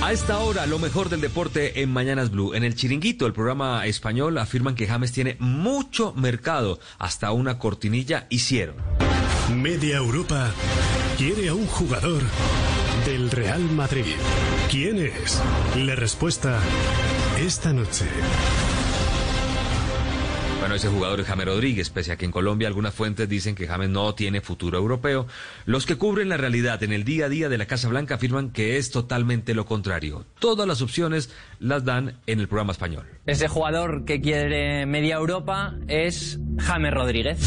A esta hora, lo mejor del deporte en Mañanas Blue. En el Chiringuito, el programa español, afirman que James tiene mucho mercado. Hasta una cortinilla hicieron. Media Europa quiere a un jugador del Real Madrid. ¿Quién es? La respuesta esta noche. Bueno, ese jugador es James Rodríguez, pese a que en Colombia algunas fuentes dicen que James no tiene futuro europeo. Los que cubren la realidad en el día a día de la Casa Blanca afirman que es totalmente lo contrario. Todas las opciones las dan en el programa español. Ese jugador que quiere media Europa es James Rodríguez.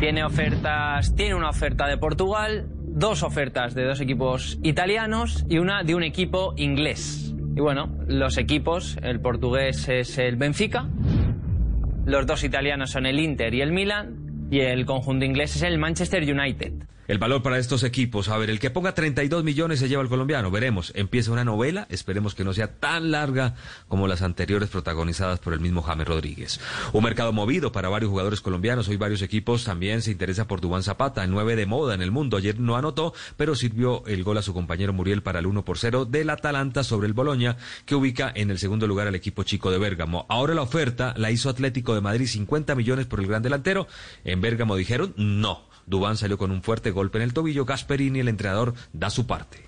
Tiene ofertas, tiene una oferta de Portugal, dos ofertas de dos equipos italianos y una de un equipo inglés. Y bueno, los equipos, el portugués es el Benfica, los dos italianos son el Inter y el Milan, y el conjunto inglés es el Manchester United. El valor para estos equipos, a ver, el que ponga 32 millones se lleva al colombiano, veremos. Empieza una novela, esperemos que no sea tan larga como las anteriores protagonizadas por el mismo James Rodríguez. Un mercado movido para varios jugadores colombianos, hoy varios equipos también se interesa por Dubán Zapata, el 9 de moda en el mundo. Ayer no anotó, pero sirvió el gol a su compañero Muriel para el 1 por 0 del Atalanta sobre el Boloña, que ubica en el segundo lugar al equipo chico de Bérgamo. Ahora la oferta la hizo Atlético de Madrid, 50 millones por el gran delantero. En Bérgamo dijeron no. Dubán salió con un fuerte golpe en el tobillo. Gasperini, el entrenador, da su parte.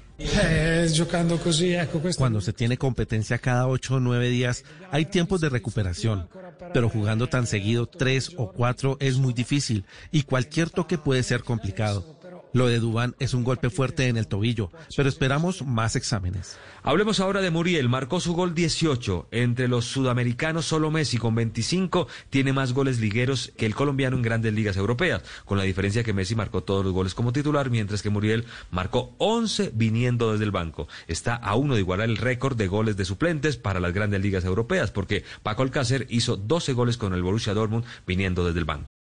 Cuando se tiene competencia cada ocho o nueve días, hay tiempos de recuperación, pero jugando tan seguido tres o cuatro es muy difícil y cualquier toque puede ser complicado. Lo de Dubán es un golpe fuerte en el tobillo, pero esperamos más exámenes. Hablemos ahora de Muriel. Marcó su gol 18. Entre los sudamericanos, solo Messi con 25 tiene más goles ligueros que el colombiano en grandes ligas europeas, con la diferencia que Messi marcó todos los goles como titular, mientras que Muriel marcó 11 viniendo desde el banco. Está a uno de igualar el récord de goles de suplentes para las grandes ligas europeas, porque Paco Alcácer hizo 12 goles con el Borussia Dortmund viniendo desde el banco.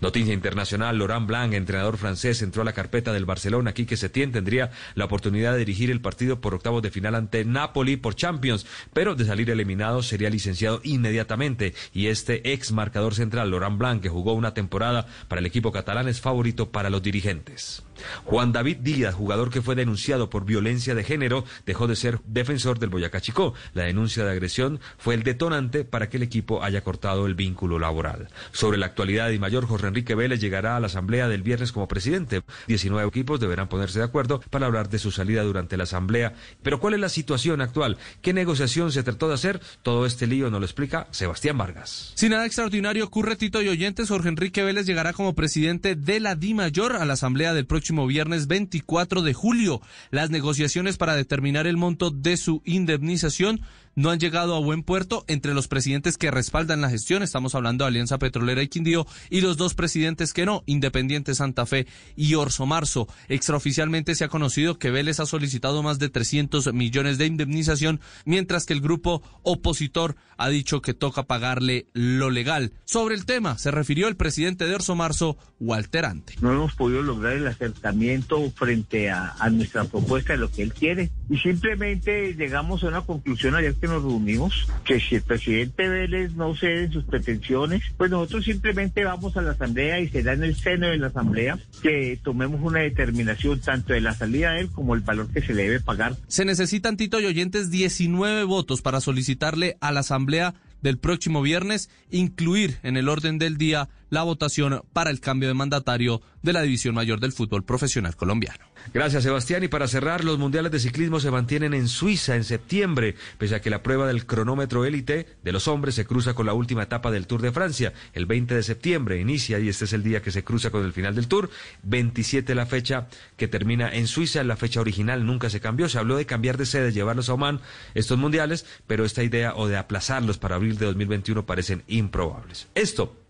Noticia internacional, Laurent Blanc, entrenador francés, entró a la carpeta del Barcelona. Quique Setién tendría la oportunidad de dirigir el partido por octavos de final ante Napoli por Champions, pero de salir eliminado sería licenciado inmediatamente. Y este ex marcador central, Laurent Blanc, que jugó una temporada para el equipo catalán, es favorito para los dirigentes. Juan David Díaz, jugador que fue denunciado por violencia de género, dejó de ser defensor del Boyacá Chicó. La denuncia de agresión fue el detonante para que el equipo haya cortado el vínculo laboral. Sobre la actualidad y mayor, Jorge Enrique Vélez llegará a la asamblea del viernes como presidente. 19 equipos deberán ponerse de acuerdo para hablar de su salida durante la asamblea. Pero ¿cuál es la situación actual? ¿Qué negociación se trató de hacer? Todo este lío nos lo explica Sebastián Vargas. Sin nada extraordinario ocurre, Tito y oyentes, Jorge Enrique Vélez llegará como presidente de la Di Mayor a la asamblea del próximo viernes 24 de julio. Las negociaciones para determinar el monto de su indemnización no han llegado a buen puerto entre los presidentes que respaldan la gestión, estamos hablando de Alianza Petrolera y Quindío, y los dos presidentes que no, Independiente Santa Fe y Orso Marzo. Extraoficialmente se ha conocido que Vélez ha solicitado más de 300 millones de indemnización, mientras que el grupo opositor ha dicho que toca pagarle lo legal. Sobre el tema se refirió el presidente de Orso Marzo, Walter Ante. No hemos podido lograr el acercamiento frente a, a nuestra propuesta de lo que él quiere y simplemente llegamos a una conclusión ayer que nos reunimos, que si el presidente Vélez no cede en sus pretensiones, pues nosotros simplemente vamos a la asamblea y será en el seno de la asamblea que tomemos una determinación tanto de la salida de él como el valor que se le debe pagar. Se necesitan, Tito y oyentes, 19 votos para solicitarle a la asamblea del próximo viernes incluir en el orden del día la votación para el cambio de mandatario de la División Mayor del Fútbol Profesional Colombiano. Gracias, Sebastián. Y para cerrar, los mundiales de ciclismo se mantienen en Suiza en septiembre, pese a que la prueba del cronómetro élite de los hombres se cruza con la última etapa del Tour de Francia. El 20 de septiembre inicia y este es el día que se cruza con el final del Tour. 27 la fecha que termina en Suiza. La fecha original nunca se cambió. Se habló de cambiar de sede, llevarlos a Oman estos mundiales, pero esta idea o de aplazarlos para abril de 2021 parecen improbables. Esto